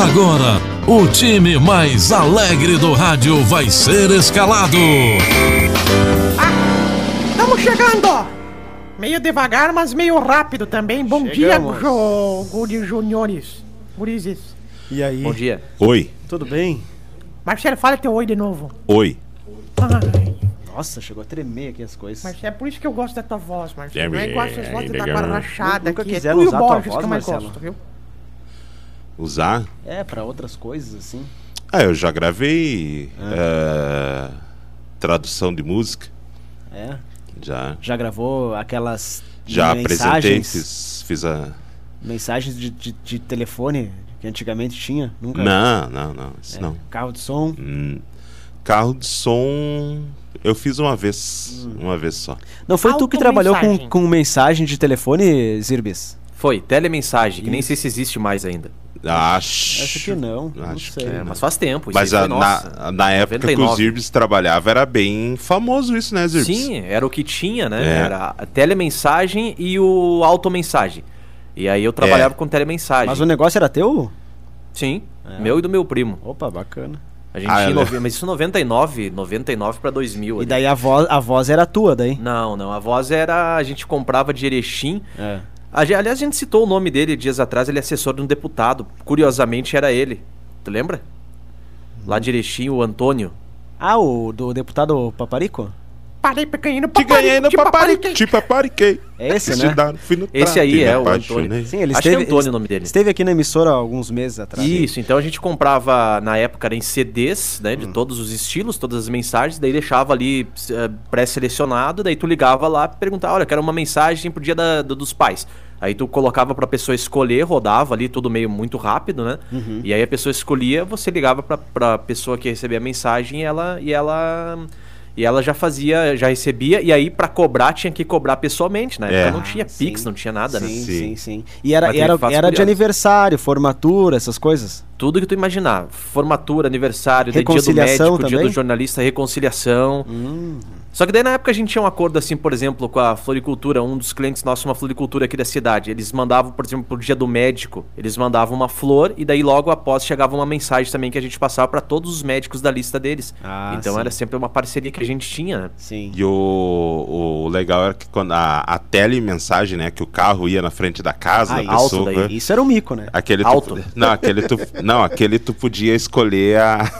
Agora, o time mais alegre do rádio vai ser escalado. Estamos chegando! Meio devagar, mas meio rápido também. Bom Chegamos. dia, jo... Guri Juniores. Gurizes. E aí? Bom dia. Oi, Tudo bem? Marcelo, fala teu oi de novo. oi. Ai, Nossa, chegou a tremer aqui as coisas. Marcelo, é por isso que eu gosto da tua voz, Marcelo. É Não é igual essas vozes da legal. barrachada Nunca aqui. É quiseram tu e o usar tua Borges voz, que eu mais Marcelo. gosto, viu? Usar? É, pra outras coisas, assim. Ah, eu já gravei eh, tradução de música. É. Já. Já gravou aquelas Já apresentei, mensagens, fiz, fiz a. mensagens de, de, de telefone que antigamente tinha? Nunca? Não, não, não. Isso É, não. Carro de som. Hum, carro de som. Eu fiz uma vez. Hum. Uma vez só. Não foi tu que trabalhou com, com mensagem de telefone, Zirbis? Foi, telemensagem, que nem sei se existe mais ainda. Acho. Acho que não. Não Acho sei. que É, não. mas faz tempo. isso Mas a- foi, nossa, na, na época que o 99. Zirbis trabalhava era bem famoso isso, né, Zirbis? Sim, era o que tinha, né? É. Era a telemensagem e o automensagem. E aí eu trabalhava É. com telemensagem. Mas o negócio era teu? Sim, É. meu e do meu primo. Opa, bacana. A gente Ah, tinha, é, né? mas isso 99, 99 pra 2000. E ali. daí a voz, a voz era tua, daí? Não, não, a voz era, a gente comprava de Erechim. É. Aliás, a gente citou o nome dele dias atrás, ele é assessor de um deputado. Curiosamente era ele. Tu lembra? Lá Erechim, o Antônio. Ah, o do deputado Paparico? Parei Te ganhei no te papariquei. Te papariquei. É esse, Se né? no Esse aí é o. Antônio. Sim, ele Acho que esteve, é Antônio ele o nome dele. Esteve aqui na emissora há alguns meses atrás. Isso, então a gente comprava na época era em CDs, né, Hum. de todos os estilos, todas as mensagens, daí deixava ali eh, pré-selecionado, daí tu ligava lá e perguntava, olha, quero uma mensagem pro dia da- do- dos pais. Aí tu colocava pra pessoa escolher, rodava ali tudo meio muito rápido, né? Uhum. E aí a pessoa escolhia, você ligava pra, pra pessoa que recebia a mensagem e ela e ela e ela já fazia, já recebia, e aí pra cobrar tinha que cobrar pessoalmente, né? É. não tinha Ah, Pix, sim. não tinha nada, sim, né? sim, Sim. sim, E era, era, era de aniversário, formatura, essas coisas. Tudo que tu imaginar. Formatura, aniversário, dia do médico, dia também? do jornalista, reconciliação. Hum. Só que daí na época a gente tinha um acordo assim, por exemplo, com a floricultura, um dos clientes nossos, uma floricultura aqui da cidade. Eles mandavam, por exemplo, pro dia do médico, eles mandavam uma flor e daí logo após chegava uma mensagem também que a gente passava para todos os médicos da lista deles. Ah, então sim. era sempre uma parceria que a gente tinha, né? Sim. E o, o legal era que quando a, a telemensagem, né? Que o carro ia na frente da casa Ah, da alto pessoa. daí. né, Isso era um mico, né? Aquele Alto. Tu, não, aquele tu, não, aquele tu podia escolher a.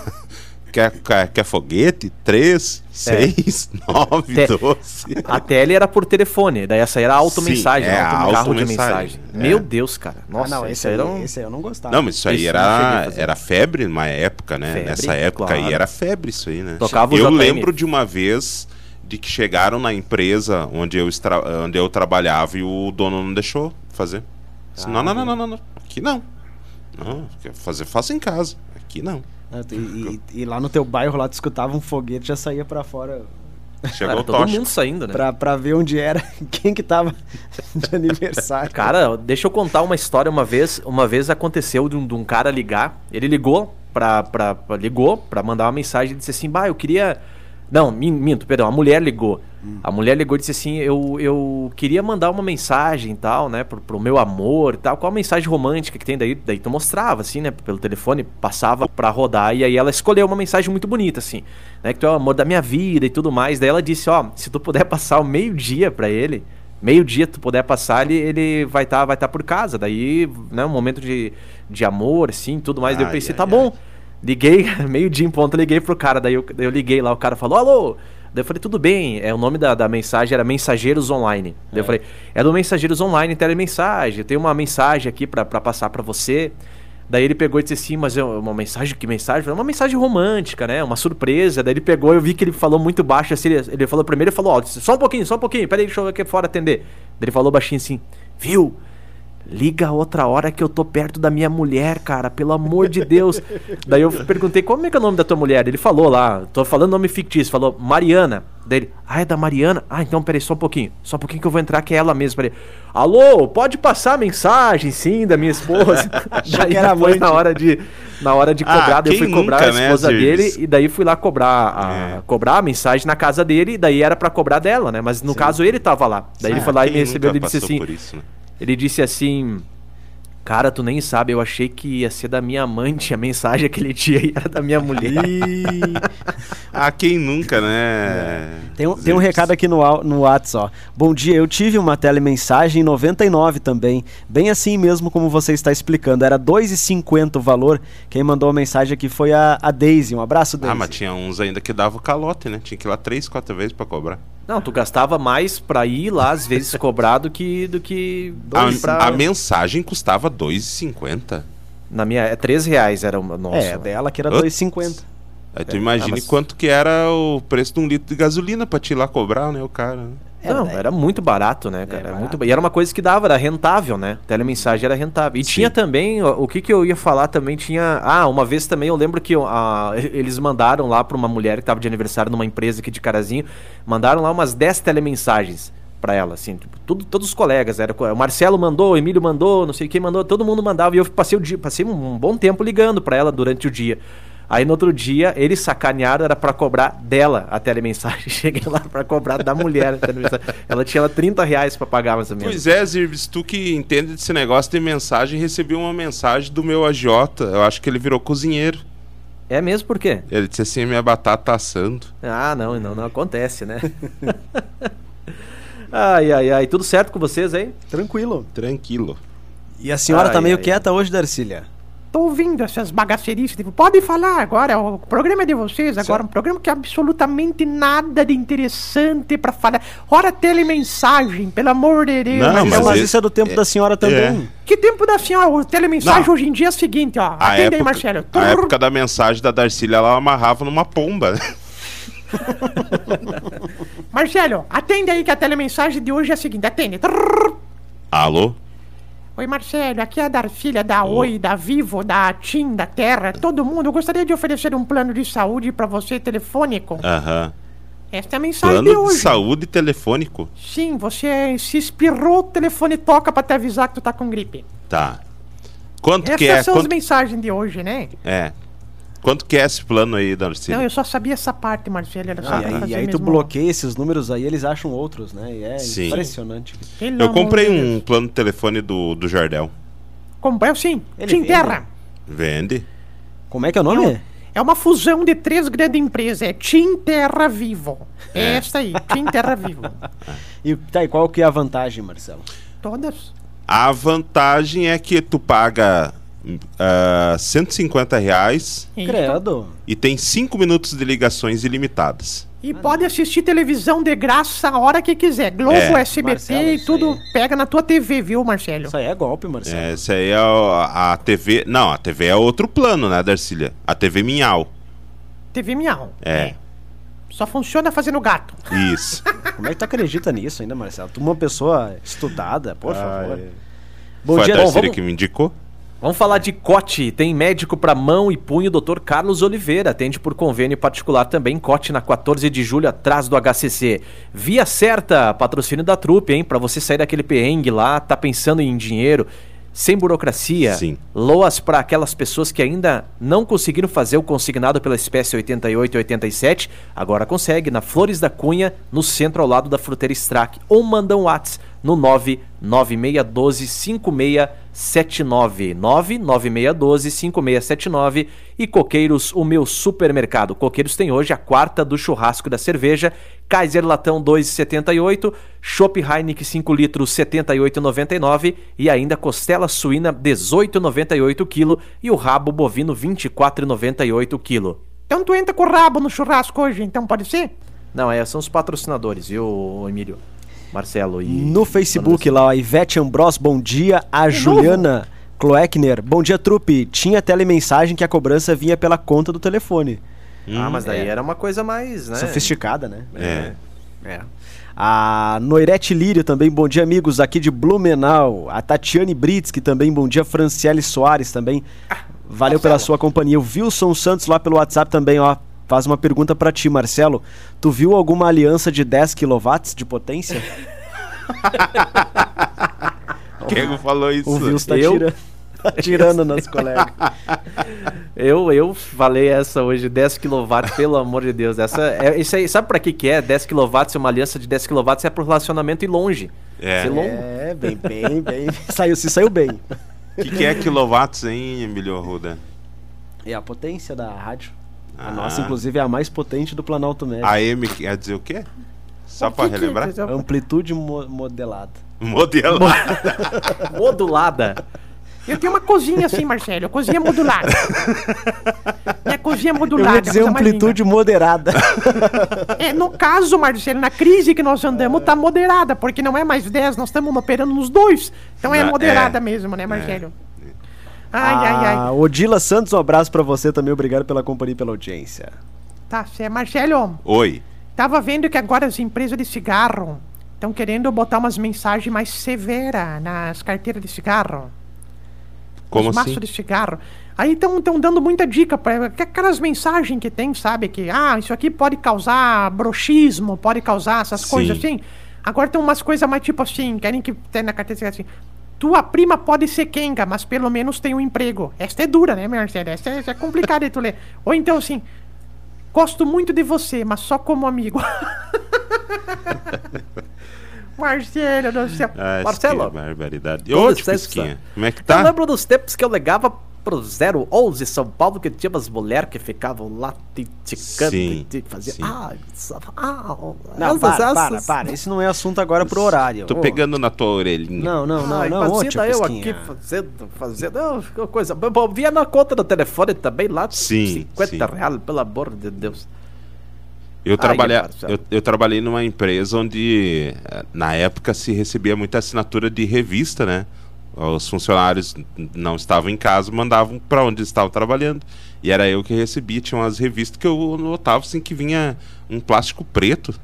Quer, quer, quer foguete? 3, 6, 9, Te- 12. A tele era por telefone, daí essa era a automensagem, Sim, é né? a carro de mensagem. é. Meu Deus, cara. Nossa, ah, não, esse, esse aí, era um... esse aí eu não gostava. Não, mas isso aí era, era febre numa época, né? Febre, Nessa época claro. aí era febre isso aí, né? Tocava eu lembro de uma vez de que chegaram na empresa onde eu, extra, onde eu trabalhava e o dono não deixou fazer. Disse, Ah, não, não, não, não, não, não, aqui não. Não, fazer, faça em casa. Aqui não. Tu- E, e- e lá no teu bairro, lá tu escutava um foguete, já saía pra fora Chegou Cara, o todo tocha. mundo saindo, né? pra, pra ver onde era, quem que tava de aniversário. Cara, deixa eu contar uma história. Uma vez, uma vez aconteceu de um, de um cara ligar. Ele ligou pra, pra, pra- ligou pra mandar uma mensagem e disse assim: Bah, eu queria. Não, min- minto, perdão. A mulher ligou. A mulher ligou e disse assim: eu, eu queria mandar uma mensagem e tal, né? Pro, pro meu amor e tal. Qual a mensagem romântica que tem daí? Daí tu mostrava, assim, né? Pelo telefone, passava pra rodar. E aí ela escolheu uma mensagem muito bonita, assim, né? Que tu é o amor da minha vida e tudo mais. Daí ela disse: Ó, se tu puder passar o meio-dia pra ele meio-dia tu puder passar, ele, ele vai estar vai tá por casa. Daí, né, um momento de, de amor, assim, tudo mais. daí eu Ai, pensei, ai, tá bom. Liguei, meio-dia em ponto, liguei pro cara. Daí eu, daí eu liguei lá, o cara falou, alô. Daí eu falei, tudo bem. É, o nome da, da mensagem era Mensageiros Online. Daí eu falei, é do Mensageiros Online, telemensagem. Eu tenho uma mensagem aqui pra, pra passar pra você. Daí ele pegou e disse assim, mas é uma mensagem, que mensagem? Falei, Uma mensagem romântica, né? Uma surpresa. Daí ele pegou, eu vi que ele falou muito baixo, assim, ele, ele falou primeiro, ele falou, ó, só um pouquinho, só um pouquinho, peraí, deixa eu aqui fora atender. Daí ele falou baixinho assim, viu? Liga outra hora que eu tô perto da minha mulher, cara, pelo amor de Deus. Daí eu perguntei, como é que é o nome da tua mulher? Ele falou lá, tô falando nome fictício, falou Mariana. Daí ele, ah, é da Mariana? Ah, então peraí, só um pouquinho. Só um pouquinho que eu vou entrar, que é ela mesma. Peraí. Alô, pode passar a mensagem, sim, da minha esposa. daí era depois, na hora de, na hora de Ah, cobrar, daí eu fui cobrar nunca, a né, esposa Zirves? dele e daí fui lá cobrar a, É. cobrar a mensagem na casa dele, e daí era pra cobrar dela, né? Mas no caso ele tava lá. Daí ele Ah, foi lá e me recebeu, ele disse assim, por isso, né? Ele disse assim: Cara, tu nem sabe, eu achei que ia ser da minha amante a mensagem aquele dia e era da minha mulher. Ah, quem nunca, né? Tem um, tem um recado aqui no, no WhatsApp, ó. Bom dia, eu tive uma telemensagem em 99 também. Bem assim mesmo como você está explicando. Era 2,50 o valor. Quem mandou a mensagem aqui foi a, a Daisy. Um abraço, Daisy. Ah, mas tinha uns ainda que dava o calote, né? Tinha que ir lá três, quatro vezes pra cobrar. Não, tu gastava mais pra ir lá, às vezes, cobrar do que. Do que dois pra... A, a mensagem custava 2,50. Na minha. É 3 reais era o nosso. É, dela que era Putz. 2,50. Aí tu É, imagina ah, mas- quanto que era o preço de um litro de gasolina pra te ir lá cobrar, né, o cara. Né? Não, É, era muito barato, né, cara? Era barato. muito E era uma coisa que dava, era rentável, né? Telemensagem era rentável. E Sim. tinha também, o que que eu ia falar também, tinha... Ah, uma vez também eu lembro que ah, eles mandaram lá pra uma mulher que tava de aniversário numa empresa aqui de Carazinho, mandaram lá umas 10 telemensagens pra ela, assim, tipo, tudo, todos os colegas, era, o Marcelo mandou, o Emílio mandou, não sei quem mandou, todo mundo mandava, e eu passei o dia, passei um, um bom tempo ligando pra ela durante o dia. Aí no outro dia, eles sacanearam, era pra cobrar dela a telemensagem. Cheguei lá pra cobrar da mulher a telemensagem. Ela tinha lá 30 reais pra pagar mais ou menos. Pois é, Zirves, tu que entende desse negócio de mensagem, recebi uma mensagem do meu agiota. Eu acho que ele virou cozinheiro. É mesmo por quê? Ele disse assim: minha batata tá assando. Ah, não, não, não acontece, né? ai, ai, ai. Tudo certo com vocês aí? Tranquilo. Tranquilo. E a senhora Ai, tá meio ai, quieta hoje, Darcília? Tô ouvindo essas bagaceirices. Tipo, pode falar agora, o programa é de vocês agora. Um programa que é absolutamente nada de interessante pra falar. Ora, telemensagem, pelo amor de Deus. Não, Mas, mas isso é do tempo é- da senhora também. Que tempo da senhora? O telemensagem Não. hoje em dia é o seguinte, ó. A Atende aí, Marcelo. a época da mensagem da Darcília, ela amarrava numa pomba. né? Marcelo, atende aí que a telemensagem de hoje é a seguinte. Atende. Alô? Oi, Marcelo. Aqui é a Darcília da Oi, da Vivo, da TIM, da Terra. Todo mundo. Eu gostaria de oferecer um plano de saúde pra você telefônico. Aham. Esta é a mensagem de Plano de hoje. saúde telefônico. Sim, você se espirrou, o telefone toca pra te avisar que tu tá com gripe. Tá. Quanto Essas que é? são Quanto... as mensagens de hoje, né? É. Quanto que é esse plano aí, Darcília? Não, eu só sabia essa parte, Marcelo. Era só Ah, e aí, fazer e aí tu bloqueia esses números aí, eles acham outros, né? E é Sim. impressionante. Pelo Eu comprei de um Deus. plano de telefone do, do Jardel. Comprei sim. Ele Tim vende? Terra. Vende? Como é que é o nome? É uma fusão de três grandes empresas. É Tim Terra Vivo. É esta aí, Tim Terra Vivo. E tá, e qual que é a vantagem, Marcelo? Todas. A vantagem é que tu paga ah, 150 reais Isso. Credo. e tem 5 minutos de ligações ilimitadas. E pode assistir televisão de graça a hora que quiser. Globo, É. SBT Marcelo, e isso tudo aí. pega na tua TV, viu, Marcelo? Isso aí é golpe, Marcelo. É, Essa aí é a, a TV. Não, a TV é outro plano, né, Darcília? A TV Minhal. TV Miau. É. Só funciona fazendo gato. Isso. Como é que tu acredita nisso ainda, Marcelo? Tu é uma pessoa estudada, por favor. Bom Foi dia, a bom, Darcília vamos- que me indicou? Vamos falar de Cote. Tem médico para mão e punho, Dr. Carlos Oliveira. Atende por convênio particular também. Cote na 14 de julho, atrás do HCC. Via certa, patrocínio da trupe, hein? Para você sair daquele perrengue lá, tá pensando em dinheiro, sem burocracia. Sim. Loas para aquelas pessoas que ainda não conseguiram fazer o consignado pela espécie 88 e 87. Agora consegue, na Flores da Cunha, no centro ao lado da fruteira Strack. Ou manda um WhatsApp no 99612 5679. 99612 5679. E Coqueiros, o meu supermercado. Coqueiros tem hoje a quarta do churrasco da cerveja. Kaiser Latão 2,78. Chopp Heineken 5 litros 78,99. E ainda costela suína 18,98 kg. E o rabo bovino 24,98 kg. Então tu entra com o rabo no churrasco hoje, então pode ser? Não, é, são os patrocinadores, viu, Emílio? Marcelo e. No Facebook lá, a Ivete Ambros, bom dia. A De Juliana Kloekner, bom dia, trupe. Tinha telemensagem que a cobrança vinha pela conta do telefone. Ah, mas daí é. era uma coisa mais, né? Sofisticada, né? É. É. A Noirete Lírio também, bom dia, amigos, aqui de Blumenau. A Tatiane Brits, que também, bom dia. Franciele Soares também. Valeu pela sua companhia. O Wilson Santos lá pelo WhatsApp também, ó. Faz uma pergunta pra ti, Marcelo. Tu viu alguma aliança de 10 kW de potência? Quem falou isso? O Wilson tá Eu? tirando, tá tirando nos colegas. Eu, eu falei essa hoje, 10 kW, pelo amor de Deus. Essa, é, isso aí, sabe pra que que é? 10 kW, uma aliança de 10 kW é pro relacionamento ir longe. É. Longo. É, bem, bem, bem. Saiu, se saiu bem. O que, que é quilowatts, hein, Emílio Arruda? É a potência da rádio. A Ah. nossa, inclusive, é a mais potente do Planalto Médio. AM quer dizer o quê? Só O pra que que- relembrar? Amplitude mo- modelada. Modelo. Modulada. Eu tenho uma cozinha assim, Marcelo, cozinha modulada. Minha cozinha Eu modulada. ia dizer amplitude moderada. É, no caso, Marcelo, na crise que nós andamos, tá moderada, porque não é mais 10, nós estamos operando nos dois. Então é moderada é. mesmo, né, Marcelo? Ai, ai, A ai. Odila Santos, um abraço pra você também. Obrigado pela companhia e pela audiência. Tá certo. Marcelo, Oi. tava vendo que agora as empresas de cigarro estão querendo botar umas mensagens mais severas nas carteiras de cigarro. Como os assim? maços de cigarro. Aí estão dando muita dica para aquelas mensagens que tem, sabe? Que, ah, isso aqui pode causar broxismo, pode causar essas Sim. coisas assim. Agora tem umas coisas mais tipo assim, querem que tenha na carteira assim. Tua prima pode ser quenga, mas pelo menos tem um emprego. Esta é dura, né, Marcelo? Esta é, essa é complicada de tu ler. Ou então assim, gosto muito de você, mas só como amigo. Marcelo do céu. Ah, Marcelo. Que barbaridade. Com Ô, como é que Eu tá? lembro dos tempos que eu ligava pro 011 São Paulo, que tinha umas mulheres que ficavam lá titicando Sim, e faziam. sim. Ah, ah, Não, essas- para, para, essas- para. Esse não é assunto agora pro horário. Tô Ô, pegando na tua orelhinha. Não, não, não, Ai, não. Ô, tio imagina eu Pisquinha. aqui fazendo, fazendo ah, coisa. Bom, via na conta do telefone também lá, Sim, 50 sim. reais, pelo amor de Deus. Eu, Ai, trabalha... Marcelo. eu, eu trabalhei numa empresa onde, eh, na época, se recebia muita assinatura de revista, né? Os funcionários não estavam em casa, mandavam para onde estavam trabalhando. E era eu que recebia. Tinha umas revistas que eu notava assim que vinha um plástico preto.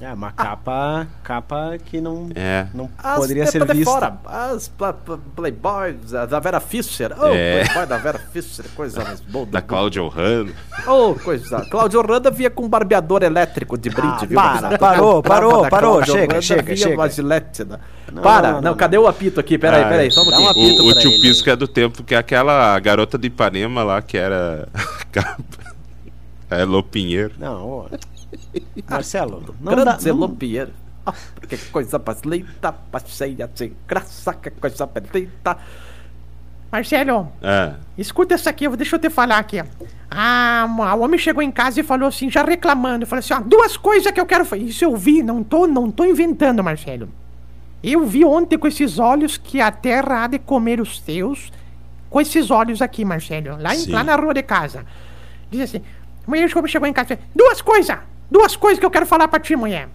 É, uma capa, capa que não, É. não As poderia de- ser vista. fora, as pla- pla- Playboys, a da Vera Fischer. Oh, É. Playboy da Vera Fischer, coisa mais boa. Da. Cláudia Ohano. Oh, coisa. Cláudio Randa via com um barbeador elétrico de brinde, Ah, viu? para, parou, parou, parou, chega, Randa chega, via chega. uma gilete, né? Não, para, não, não, cadê o apito aqui? Peraí, Ah, peraí, só um um apito. O, o tio ele. Pisco é do tempo que aquela garota de Ipanema lá, que era. é Lopinheiro. Não, ô. Marcelo, não Grande dá, Pinheiro. Ah, que coisa mais linda, passeia sem graça, que coisa mais linda. Marcelo, É. Escuta essa aqui, eu- deixa eu te falar aqui. Ah, o homem chegou em casa e falou assim, já reclamando. Falou assim, ó, duas coisas que eu quero fazer. Isso eu vi, não tô, não tô inventando, Marcelo. Eu vi ontem com esses olhos que a terra há de comer os teus. Com esses olhos aqui, Marcelo. Lá, em- lá na rua de casa. Diz assim, mulher chegou, chegou em casa e falou, duas coisas. Duas coisas que eu quero falar pra ti, mulher.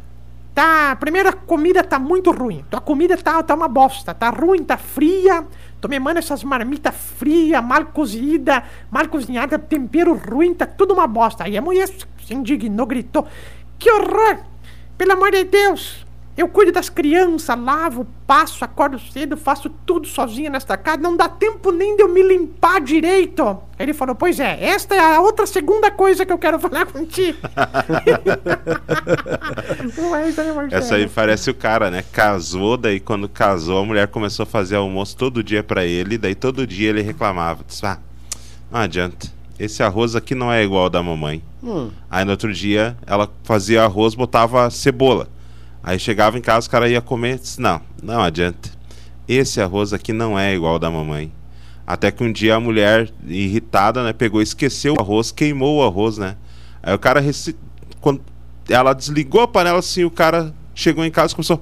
Tá, a comida tá muito ruim. Tua comida tá, tá uma bosta. Tá ruim, tá fria. Tô me mandando essas marmitas frias, mal cozida, mal cozinhada, tempero ruim, tá tudo uma bosta. Aí a mulher se indignou, gritou: Que horror! Pelo amor de Deus! Eu cuido das crianças, lavo, passo, acordo cedo, faço tudo sozinha nesta casa, não dá tempo nem de eu me limpar direito. Ele falou: Pois é, esta é a outra segunda coisa que eu quero falar contigo. Ué, isso aí, Marcelo. Essa aí parece o cara, né? Casou, daí quando casou, a mulher começou a fazer almoço todo dia pra ele, daí todo dia ele reclamava. Disse, ah, não adianta. Esse arroz aqui não é igual ao da mamãe. Hum. Aí no outro dia ela fazia arroz, botava cebola. Aí chegava em casa, o cara ia comer, disse, não, não adianta. Esse arroz aqui não é igual ao da mamãe. Até que um dia a mulher, irritada, né, pegou e esqueceu o arroz, queimou o arroz, né? Aí o cara, quando ela desligou a panela assim, o cara chegou em casa e começou.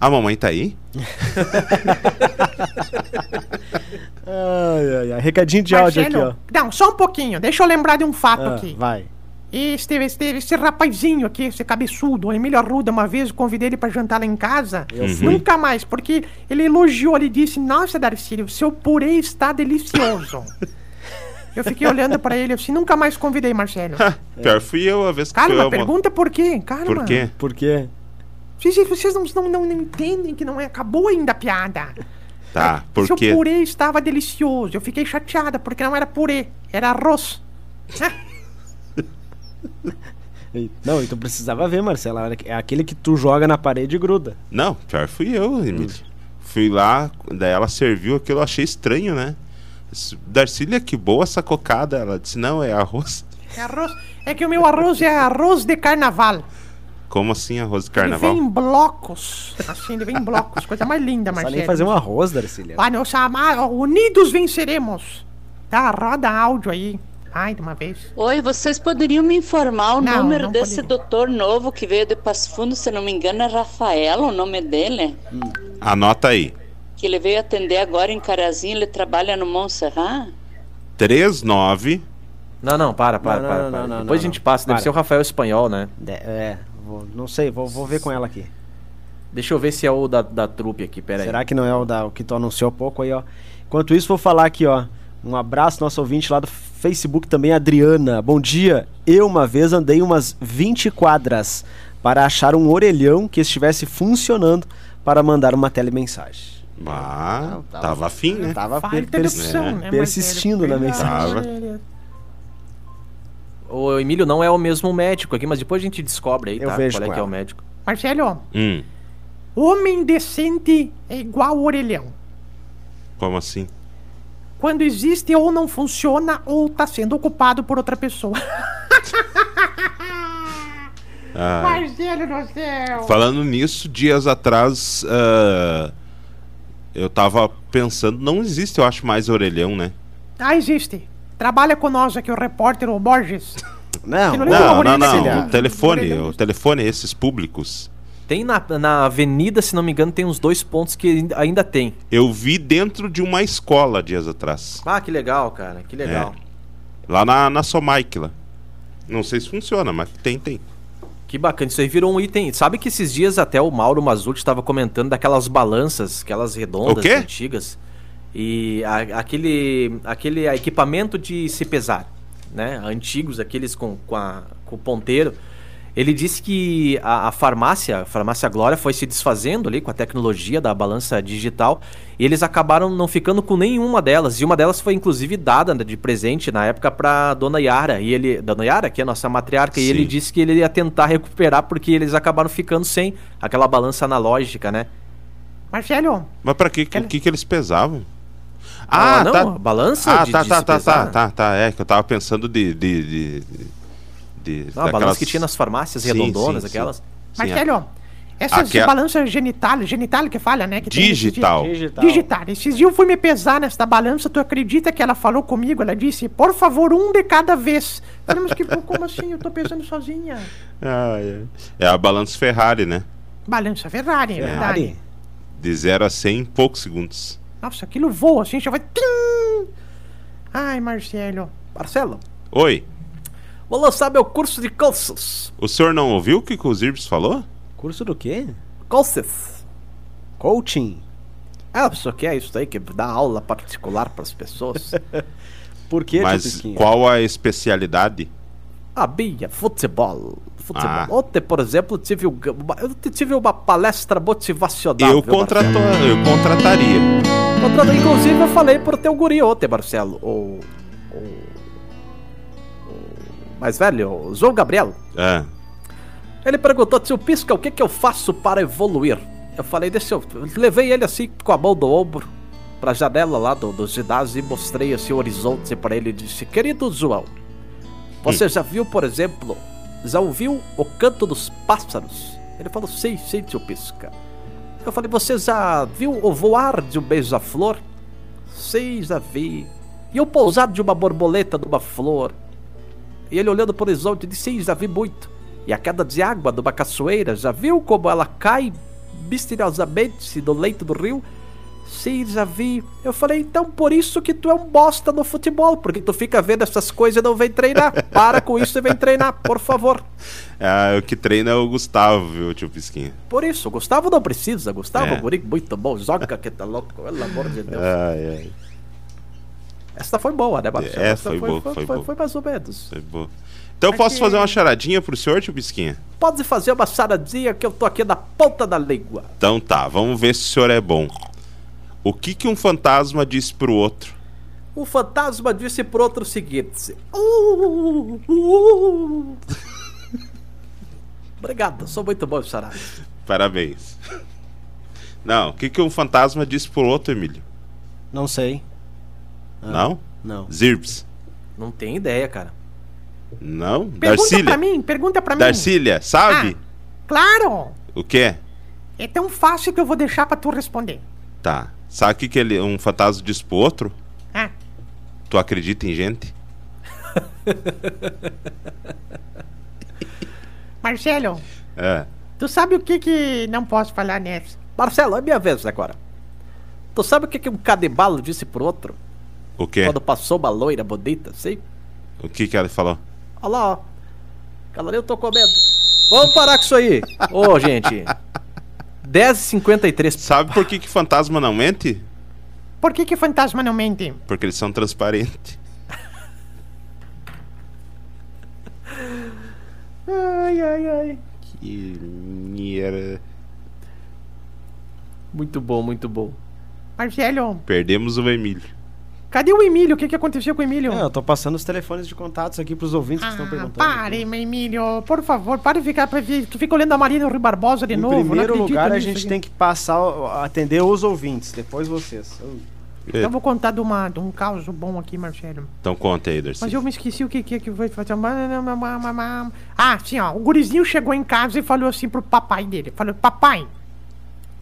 A mamãe tá aí? Ai, ai, ai. Recadinho de áudio aqui, ó. Marcelo, Não, só um pouquinho. Deixa eu lembrar de um fato Ah, aqui. vai. Este, este, esse rapazinho aqui, esse cabeçudo, o Emílio Arruda, uma vez eu convidei ele pra jantar lá em casa. Nunca mais, porque ele elogiou, ele disse, nossa, Darcílio, seu purê está delicioso. Eu fiquei olhando pra ele assim, nunca mais convidei Marcelo. Pior fui eu a vez que Calma, eu. pergunta por quê? Calma. Por quê? Por quê? Vocês, vocês não, não, não, não entendem que não é. Acabou ainda a piada. Tá, por Seu quê? purê estava delicioso. Eu fiquei chateada porque não era purê, era arroz. Não, então precisava ver, Marcelo. É aquele que tu joga na parede e gruda. Não, pior fui eu, Emílio. Fui lá, daí ela serviu aquilo, eu achei estranho, né? Darcília, que boa essa cocada. Ela disse, não, é arroz. É arroz. É que o meu arroz é arroz de carnaval. Como assim arroz de Ele carnaval? vem em blocos. Assim, ele vem em blocos. Coisa mais linda, Marcelo. nem fazer um arroz, Darcília. Ah, não, sama- unidos venceremos. Tá, roda áudio aí. Ai, de uma vez. Oi, vocês poderiam me informar o Não, número não desse poderia. doutor novo que veio de Passo Fundo, se não me engano é Rafael o nome dele, Anota aí. que ele veio atender agora em Carazinho, ele trabalha no Montserrat. 39 Não, não, para, para, Não, para. não, para. não, não, Depois não, a gente passa, deve Para. ser o Rafael Espanhol, né? De- é, vou- não sei, vou, vou ver com ela aqui. Deixa eu ver se é o da, da trupe aqui, pera aí. Será que não é o, da, o que tu anunciou há pouco aí, ó? Enquanto isso, vou falar aqui, ó. Um abraço, nosso ouvinte lá do Facebook também, Adriana. Bom dia. Eu uma vez andei umas 20 quadras para achar um orelhão que estivesse funcionando para mandar uma telemensagem. Ah, tava- tava afim, né? Tava per- né, persistindo na mensagem. Deus. O Emílio não é o mesmo médico aqui, mas depois a gente descobre aí, Eu tá? vejo Qual é com que é o ela. médico. Marcelo, Hum, homem decente é igual orelhão. como assim? Quando existe ou não funciona ou tá sendo ocupado por outra pessoa. Ah, Marcelo do céu. falando nisso, dias atrás, ah, eu tava pensando, não existe, eu acho, mais orelhão, né? Ah, existe. Trabalha com nós aqui, o repórter, o Borges. Não, não, é Não, não, não. dele. O telefone, o telefone, esses públicos. Tem na, na avenida, se não me engano, tem uns dois pontos que ainda- tem. Eu vi dentro de uma escola dias atrás. Ah, que legal, cara, que legal. Lá na, na Somaic lá. Não sei se funciona, mas tem, tem. Que bacana, isso aí virou um item. Sabe que esses dias até o Mauro Mazuti estava comentando daquelas balanças, aquelas redondas O quê? antigas. E a- aquele, aquele equipamento de se pesar, né? Antigos, aqueles com, com, a- com o ponteiro. Ele disse que a, a farmácia, a farmácia Glória, foi se desfazendo ali com a tecnologia da balança digital e eles acabaram não ficando com nenhuma delas. E uma delas foi inclusive dada de presente na época para Dona Yara. E ele, Dona Yara, que é a nossa matriarca, e Sim. ele disse que ele ia tentar recuperar porque eles acabaram ficando sem aquela balança analógica, né? Marcelo, Mas pra quê? O que, que eles pesavam? Ah, Ah, não, tá. balança Ah, de- tá, de tá, se tá, pesar. tá, tá, tá. É que eu tava pensando de. de, de, de Não, a balança que tinha nas farmácias Sim, redondonas, sim, aquelas. sim. Marcelo, essas Aqui é- balanças genital, genital que fala, né? Que tem esses Digital. dias- Digital. Digital. Esses dias eu fui me pesar nessa balança, tu acredita que ela falou comigo? Ela disse, por favor, um de cada vez. Falei, mas que, como assim? Eu tô pesando sozinha. Ah, é. é a balança Ferrari, né? Balança Ferrari, é verdade. Ferrari? De 0 a 100 em poucos segundos. Nossa, aquilo voa assim, já vai... Ai, Marcelo. Marcelo, Oi, vou lançar meu curso de calças. o senhor não ouviu o que que o Zirbs falou? Curso do quê? Calças. Coaching. Ah, isso que é isso aí, que dá aula particular para as pessoas. Por quê, tio Mas qual a especialidade? A Bia, futebol. futebol. Ah. Ontem, por exemplo, tive, um- uma, eu tive uma palestra motivacional. eu, viu, contrato, Marcelo? eu contrataria. Contra- Inclusive, eu falei pro teu guri ontem, Marcelo. O. Mais velho, o João Gabriel. É. Ele perguntou, tio Pisca, o que, que eu faço para evoluir? Eu falei, deixa eu. Levei ele assim com a mão do ombro pra janela lá do, do ginásio e mostrei assim o horizonte pra ele e disse: Querido João, você já viu, por exemplo, já ouviu o canto dos pássaros? Ele falou: Sim, sim, tio Pisca. Eu falei: Você já viu o voar de um beija-flor? Sim, já vi. E o pousar de uma borboleta numa flor? E ele olhando para o horizonte disse: Sim, já vi muito. E a queda de água de uma cachoeira, já viu como ela cai misteriosamente do leito do rio? Sim, já vi. Eu falei, então por isso que tu é um bosta no futebol, porque tu fica vendo essas coisas e não vem treinar. Para com isso e vem treinar, por favor. é. O que treina é o Gustavo, viu, tio Pisquinha? Por isso, o Gustavo não precisa. Gustavo, É. guri, muito bom. Joga que tá louco, pelo amor de Deus. Ai, ai. Essa foi boa, né, Marcelo? É, Essa foi boa, foi, foi foi, boa. foi mais ou menos. Foi boa. Então eu posso fazer uma charadinha pro senhor, tio Bisquinha? Pode fazer uma charadinha que eu tô aqui na ponta da língua. Então tá, vamos ver se o senhor é bom. O que que um fantasma disse pro outro? O fantasma disse pro outro o seguinte: "Uh, uh, uh." Obrigado, sou muito bom em charadas. Parabéns. Não, o que que um fantasma disse pro outro, Emílio? Não sei. Não? Não. Zirbs. Não tem ideia, cara. Não? Pergunta Darcília. pra mim, pergunta pra mim. Darcília, sabe? Claro! O quê? É tão fácil que eu vou deixar pra tu responder. Tá. Sabe o que, que ele, um fantasma disse pro outro? Ah, Tu acredita em gente? Marcelo, É. tu sabe o que que não posso falar nessa? Marcelo, é minha vez agora. Tu sabe o que, que um cadebalo disse pro outro? O quê? Quando passou uma loira bonita, assim? O que que ela falou? Olha lá, ó. Galera, eu tô comendo. Vamos parar com isso aí. Ô, gente. 10h53. Sabe por que que fantasma não mente? Por que que fantasma não mente? Porque eles são transparentes. Ai, ai, ai. Que mierda. Muito bom, muito bom. Marcelo, Perdemos o Emílio. Cadê o Emílio? O que que aconteceu com o Emílio? É, eu tô passando os telefones de contatos aqui pros ouvintes que estão Ah, perguntando. pare, meu Emílio, por favor, pare de ficar. Tu fica olhando a Marina Rui Barbosa de Em novo. não primeiro acredito lugar, a gente aqui. tem que passar, atender os ouvintes, depois vocês. Eu- Então eu vou contar de, uma, de um caos bom aqui, Marcelo. Então conta aí, Darcy. Mas eu me esqueci o que que, que foi fazer. Ah, sim, ó. O gurizinho chegou em casa e falou assim pro papai dele: falou, papai,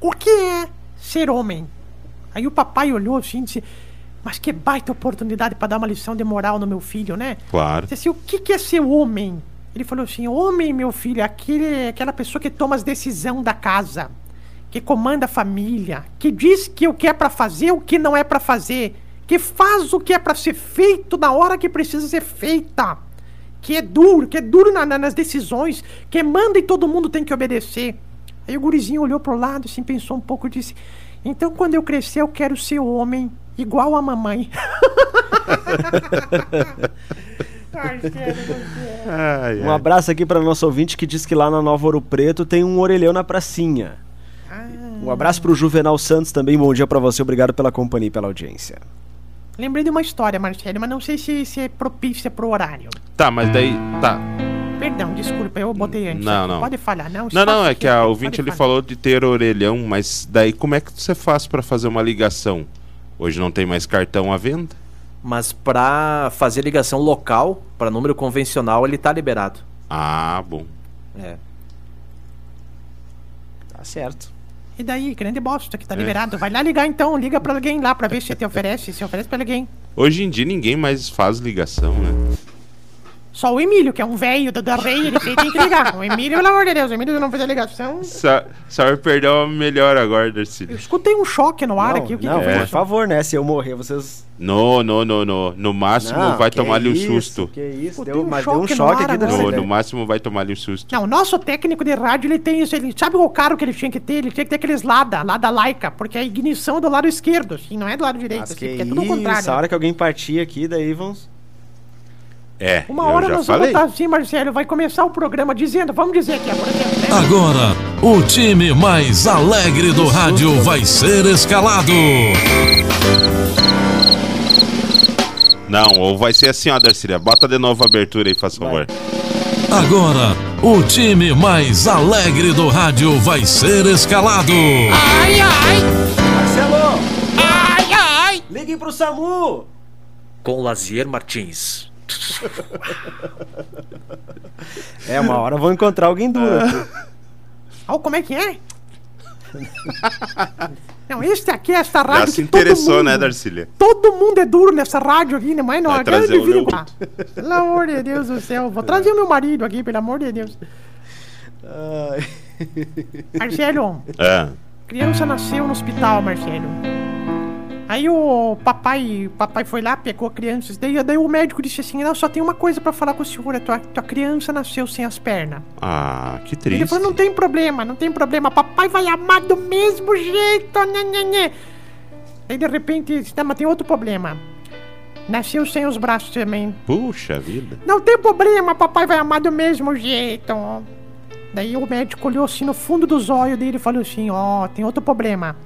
o que é ser homem? Aí o papai olhou assim e disse: Mas que baita oportunidade pra dar uma lição de moral no meu filho, né? Claro. Disse assim, o que, que é ser homem? Ele falou assim, homem, meu filho, é aquele, aquela pessoa que toma as decisões da casa, que comanda a família, que diz que o que é pra fazer, o que não é pra fazer, que faz o que é pra ser feito na hora que precisa ser feita, que é duro, que é duro na- na- nas decisões, que manda e todo mundo tem que obedecer. Aí o gurizinho olhou pro lado, assim, pensou um pouco e disse, então quando eu crescer eu quero ser homem, igual a mamãe. Ai, Ai, Um abraço aqui para nosso ouvinte que diz que lá na Nova Ouro Preto tem um orelhão na pracinha. Um abraço pro Juvenal Santos também, bom dia pra você, obrigado pela companhia e pela audiência. Lembrei de uma história, Marcelo, mas não sei se, se é propícia pro horário. Tá, mas daí. Tá. Perdão, desculpa, eu botei antes. Não, não. Pode falar, não. Não, não, é que a ouvinte ele falou de ter orelhão, mas daí como é que você faz pra fazer uma ligação? Hoje não tem mais cartão à venda? Mas pra fazer ligação local, pra número convencional, ele tá liberado. Ah, bom. É. Tá certo. E daí, grande bosta que tá É. liberado. Vai lá ligar então, liga pra alguém lá pra ver se te oferece, se oferece pra alguém. Hoje em dia ninguém mais faz ligação, né? Só o Emílio, que é um velho do, da rei, ele tem que ligar. O Emílio, pelo amor de Deus, o Emílio não fez a ligação. Só, só vai perder uma melhor agora, Darcy. Eu escutei um choque no ar não, aqui, o que, não, que foi por favor, né? Se eu morrer, vocês. No, no, no, no. No máximo Não, vai que tomar-lhe um susto. Que isso, deu, um mas deu um choque no choque ar aqui agora. No, no máximo vai tomar-lhe um susto. Não, o nosso técnico de rádio, ele tem isso. Ele sabe o carro que ele tinha que ter? Ele tinha que ter aqueles Lada, Lada Laica, porque a ignição é do lado esquerdo, assim, não é do lado direito, Mas assim, que é tudo isso, contrário. a hora que alguém partir aqui, daí vamos. É, Uma eu hora já nós falei. vamos estar assim, Marcelo, vai começar o programa dizendo, vamos dizer aqui, por exemplo, né? Agora, o time mais alegre do rádio vai ser escalado. Não, ou vai ser assim, ó, Darcília. Bota de novo a abertura aí, faz favor. Agora, o time mais alegre do rádio vai ser escalado. Ai, ai, Marcelo! ai, ai. Liguem pro SAMU! Com Lazier Martins. É, uma hora vão encontrar alguém duro. Ó, como é que é? Não, esse aqui é esta Já rádio se que todo interessou, mundo- né, Darcília? Todo mundo é duro nessa rádio aqui, né? Mas não, Vai a trazer grande o meu- vida. Pelo amor de Deus do céu. Vou trazer o meu marido aqui, pelo amor de Deus. Ai. Marcelo, É. criança nasceu no hospital, Marcelo. Aí o papai, papai foi lá, pegou a criança, daí, daí o médico disse assim, não, só tem uma coisa pra falar com o senhor, a tua, tua criança nasceu sem as pernas. Ah, que Ele triste. falou, não tem problema, não tem problema, papai vai amar do mesmo jeito, né, né, né. Aí de repente, disse, não, mas tem outro problema. Nasceu sem os braços também. Puxa vida. Não tem problema, papai vai amar do mesmo jeito. Daí o médico olhou assim no fundo dos olhos dele e falou assim: Ó, tem outro problema.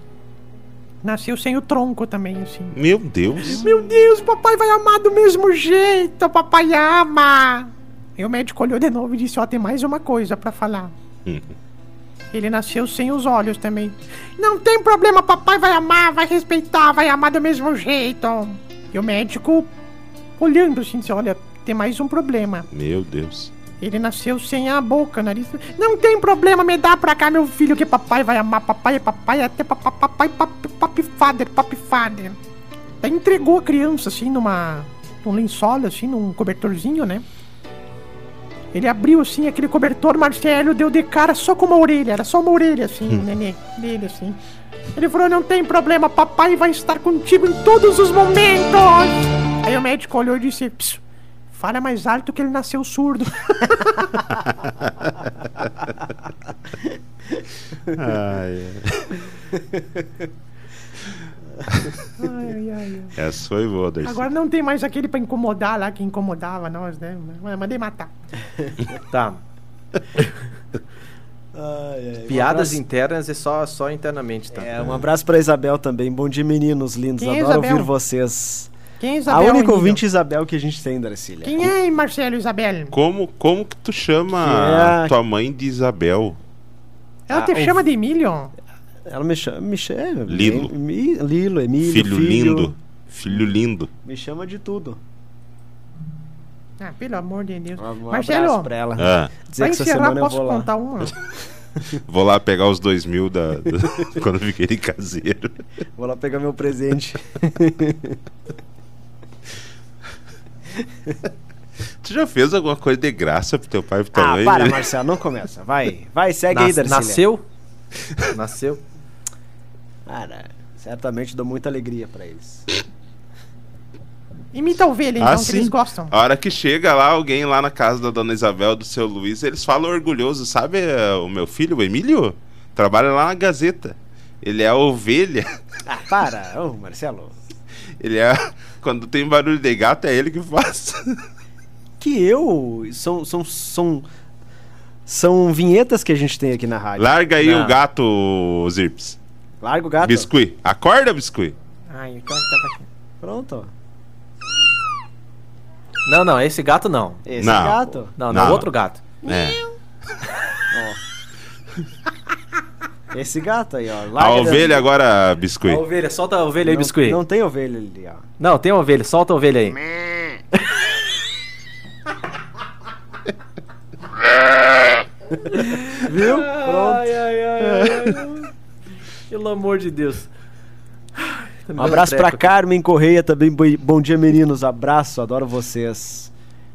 Nasceu sem o tronco também, assim. Meu Deus. Meu Deus, papai vai amar do mesmo jeito, papai ama. E o médico olhou de novo e disse: Ó, tem mais uma coisa pra falar. Ele nasceu sem os olhos também. Não tem problema, papai vai amar, vai respeitar, vai amar do mesmo jeito. E o médico olhando assim, disse: Olha, tem mais um problema. Meu Deus. Ele nasceu sem a boca, nariz. Não tem problema, me dá pra cá, meu filho, que papai vai amar. Papai é papai, até papai, papai, papi, father, papi father. Daí entregou a criança, assim, numa. num lençol, assim, num cobertorzinho, né? Ele abriu, assim, aquele cobertor, Marcelo deu de cara só com uma orelha. Era só uma orelha, assim, o nenê dele, assim. Ele falou: Não tem problema, papai vai estar contigo em todos os momentos. Aí o médico olhou e disse: "Psiu, Fala mais alto que ele nasceu surdo. Ai, ai, ai, ai. essa foi boa, Darcy. Agora não tem mais aquele pra incomodar lá que incomodava nós, né? Mandei matar. Tá. Ai, ai. Um Piadas abraço- internas é só, só internamente, tá? É, um abraço pra Isabel também. Bom dia, meninos lindos. Quem é Adoro Isabel? ouvir vocês. Quem é a Isabel? única Emílio? ouvinte Isabel que a gente tem, Darcília. Quem é Marcelo Isabel? Como, como que tu chama Que é- tua mãe de Isabel? Ela Ah, te o- chama de Emílio? Ela me chama. Me chama Lilo. Mi- Lilo, Emílio. Filho, lindo. Filho lindo. Me chama de tudo. Ah, pelo amor de Deus. Um, um Marcelo, pra ela. Ah, Dizer pra que encerrar, semana eu posso vou lá. contar uma? vou lá pegar os dois mil da, da- quando eu fiquei caseiro. Vou lá pegar meu presente. Tu já fez alguma coisa de graça pro teu pai e pro tua ah, mãe? para, Marcelo, não começa. Vai, vai, segue aí, Nas- Darcília. nasceu? Nasceu. Cara, certamente dou muita alegria pra eles. Imita a ovelha, então, Ah, que sim. eles gostam. A hora que chega lá alguém lá na casa da dona Isabel, do seu Luiz, eles falam orgulhoso, sabe eh, o meu filho, o Emílio? Trabalha lá na Gazeta. Ele é a ovelha. Ah, para, ô Marcelo. Ele é. Quando tem barulho de gato, é ele que faz. Que eu. São, são, são, são vinhetas que a gente tem aqui na rádio. Larga aí Não. o gato, Zirps. Larga o gato. Biscuit. Acorda, Biscuit. Ai, o tava aqui. Pronto. Não, não, esse gato não. Esse Não. gato. Não, não, Não. outro gato. É. Esse gato aí, ó. A ovelha agora, A Biscuit. ovelha, solta a ovelha aí, não, biscuit. Não Não. tem ovelha ali, ó. tem ovelha, solta a ovelha aí. Viu? Pronto. Ai, ai, ai, ai. Pelo amor de Deus. Um abraço pra Carmen Correia também. Bom dia, meninos. Abraço, adoro vocês.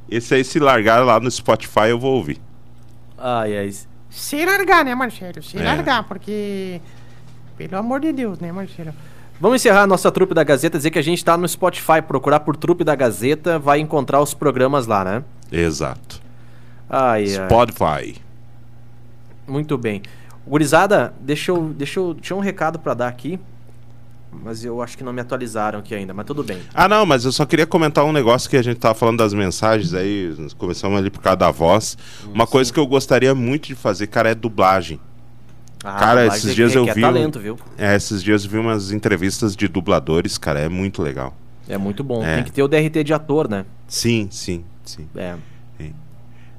Esse aí, se largar lá no Spotify, eu vou ouvir. Ai, ai. Se largar, né, Marcelo? Se É. largar, porque. Pelo amor de Deus, né, Marcelo? Vamos encerrar a nossa trupe da Gazeta, dizer que a gente tá no Spotify, procurar por trupe da Gazeta, vai encontrar os programas lá, né? Exato. Ai, ai. Spotify. Muito bem. Gurizada, deixa eu, deixa eu. Tinha um recado pra dar aqui. Mas eu acho que não me atualizaram aqui ainda, mas tudo bem. Ah, não, mas eu só queria comentar um negócio que a gente tava falando das mensagens aí, começamos ali por causa da voz. Uma coisa que eu gostaria muito de fazer, cara, é dublagem. Ah, Cara, dublagem esses é- dias é eu é vi talento, viu? É, esses dias eu vi umas entrevistas de dubladores, cara, é muito legal. É muito bom. É. Tem que ter o DRT de ator, né? Sim, sim, sim. É.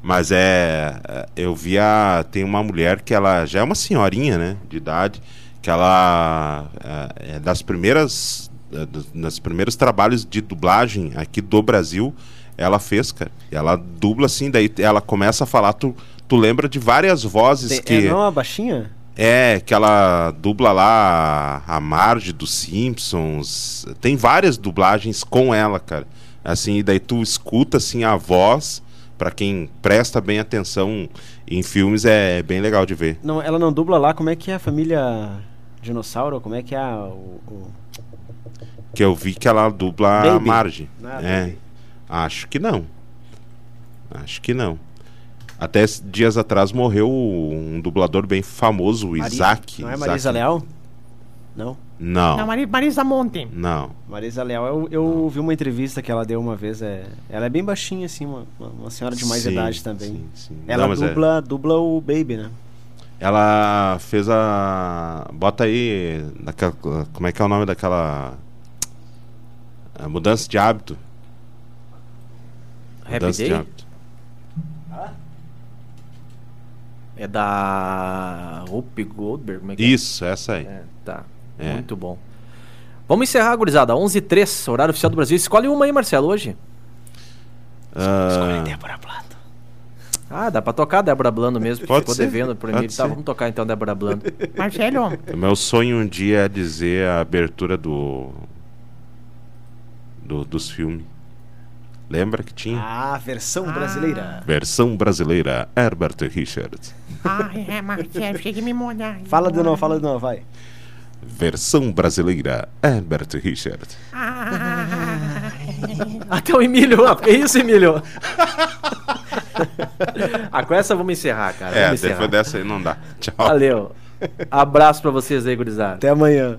Mas é. é, Eu vi a. Tem uma mulher que ela já é uma senhorinha, né? De idade. Que ela. É, é das primeiras. é, dos- primeiros trabalhos de dublagem aqui do Brasil, ela fez, cara. E ela dubla assim, daí ela começa a falar, tu, tu lembra de várias vozes Tem, que. É não a baixinha? É, que ela dubla lá a Marge dos Simpsons. Tem várias dublagens com ela, cara. Assim, e daí tu escuta assim a voz, pra quem presta bem atenção em filmes é bem legal de ver. Não, ela não dubla lá. Como é que é a família dinossauro? Como é que é a, o, o- Que eu vi que ela dubla a Baby. Marge. Ah, é. Acho que não. Acho que não. Até dias atrás morreu um dublador bem famoso, o Mari- Isaac. Não é Isaac- Marisa Leal? Não. Não. Não, Mari- Marisa Monte. Não. Marisa Leal, eu, eu vi uma entrevista que ela deu uma vez. É, ela é bem baixinha, assim, uma, uma- senhora de mais Sim, idade também. sim, sim. Ela Não, mas é- dubla, dubla o Baby, né? Ela fez a. Bota aí. Daquela... Como é que é o nome daquela. A mudança de hábito. Happy mudança de Day? hábito. É da Rupi Goldberg? Como é que é? Isso, essa aí. É, tá. É. Muito bom. Vamos encerrar, gurizada. 11 h 03 horário oficial do Brasil. Escolhe uma aí, Marcelo, hoje. Ah, Débora Plato. Ah, dá pra tocar Débora Blando mesmo. Pode Ficou ser, devendo por pode mim. Tá, ser. vamos tocar então Débora Blando. Marcelo, meu sonho um dia é dizer a abertura do. do dos filmes. Lembra que tinha? Ah, versão brasileira. Versão brasileira, Herbert Richards. ah, é, Marcelo, chega a me molhar. Fala de novo, fala de novo, vai. Versão brasileira, Herbert Richards. Até o Emílio. Ah, que isso, Emílio? ah, com essa vamos encerrar, cara. É, Vamos encerrar. depois dessa aí não dá. Tchau. Valeu. Abraço pra vocês aí, gurizada. Até amanhã.